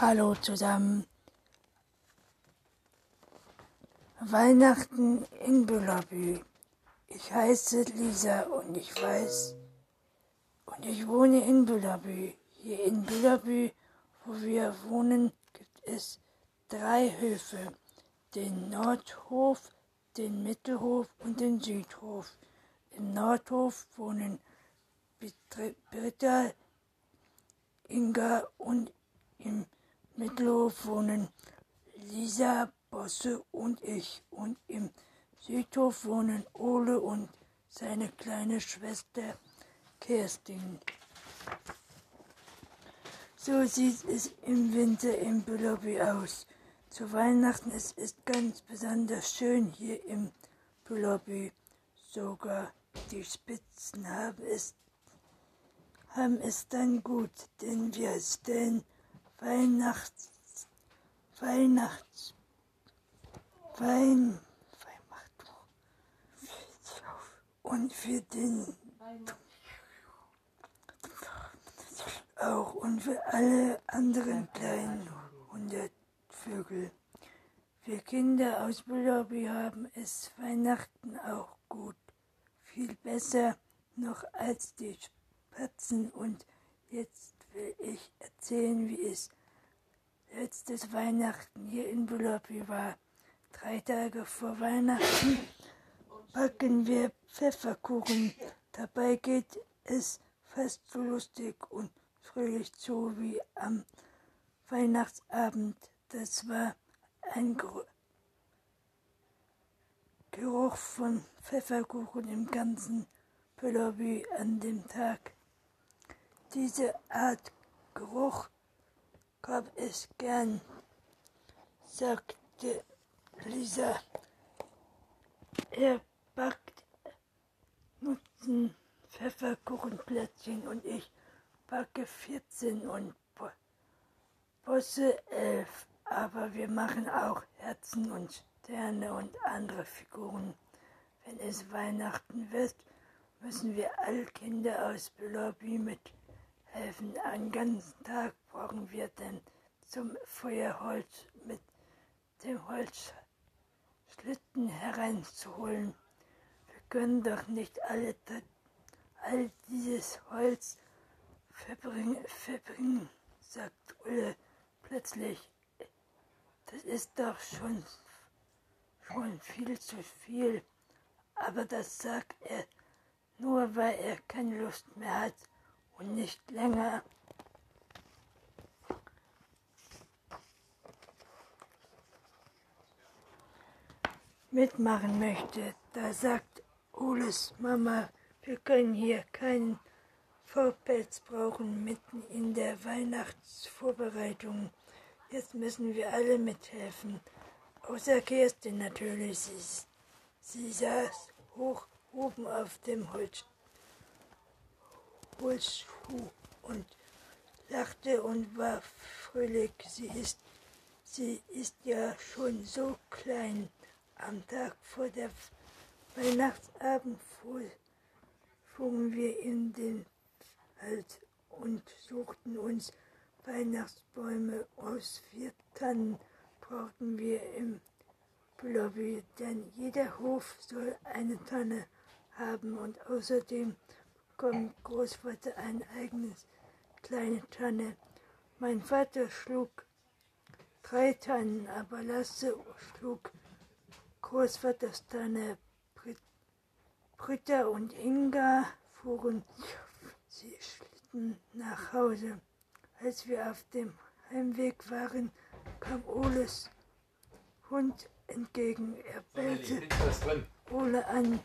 Hallo zusammen. Weihnachten in Bülabü. Ich heiße Lisa und ich weiß und ich wohne in Bülabü. Hier in Bülabü, wo wir wohnen, gibt es drei Höfe. Den Nordhof, den Mittelhof und den Südhof. Im Nordhof wohnen Britta, Inga und im Mittelhof wohnen Lisa, Bosse und ich. Und im Südhof wohnen Ole und seine kleine Schwester Kerstin. So sieht es im Winter im Büllerby aus. Zu Weihnachten es ist ganz besonders schön hier im Büllerby. Sogar die Spitzen haben es, haben es dann gut, denn wir stellen Weihnachts, Weihnachts, Wein, Weihnacht und für den auch und für alle anderen kleinen Hundertvögel. Wir Kinder aus Bullerby haben es Weihnachten auch gut, viel besser noch als die Spatzen und jetzt will ich erzählen, wie es letztes Weihnachten hier in Bulapi war. Drei Tage vor Weihnachten backen wir Pfefferkuchen. Dabei geht es fast so lustig und fröhlich zu wie am Weihnachtsabend. Das war ein Geruch von Pfefferkuchen im ganzen Büllerby an dem Tag. Diese Art Geruch gab es gern, sagte Lisa. Er backt Nutzen Pfefferkuchenplätzchen und ich backe 14 und Bosse 11. Aber wir machen auch Herzen und Sterne und andere Figuren. Wenn es Weihnachten wird, müssen wir alle Kinder aus Lobby mit helfen. Einen ganzen Tag brauchen wir dann zum Feuerholz mit dem Holzschlitten hereinzuholen. Wir können doch nicht alle all dieses Holz verbringen, verbringen, sagt Ulle plötzlich. Das ist doch schon, schon viel zu viel. Aber das sagt er nur, weil er keine Lust mehr hat und nicht länger mitmachen möchte. Da sagt Oles Mama, wir können hier keinen Vorpelz brauchen mitten in der Weihnachtsvorbereitung. Jetzt müssen wir alle mithelfen. Außer Kerstin natürlich. Sie, sie saß hoch oben auf dem Holz Holzschuh und lachte und war fröhlich. Sie ist, sie ist ja schon so klein. Am Tag vor der Weihnachtsabend fuhren wir in den Wald und suchten uns Weihnachtsbäume aus vier Tannen brauchten wir im Lobby, denn jeder Hof soll eine Tanne haben und außerdem bekommt Großvater ein eigenes kleine Tanne. Mein Vater schlug drei Tannen, aber Lasse schlug Großvaters Tanne. Britta und Inga fuhren sie schlitten nach Hause. Als wir auf dem Heimweg waren, kam Oles Hund entgegen. Er bellte Ole an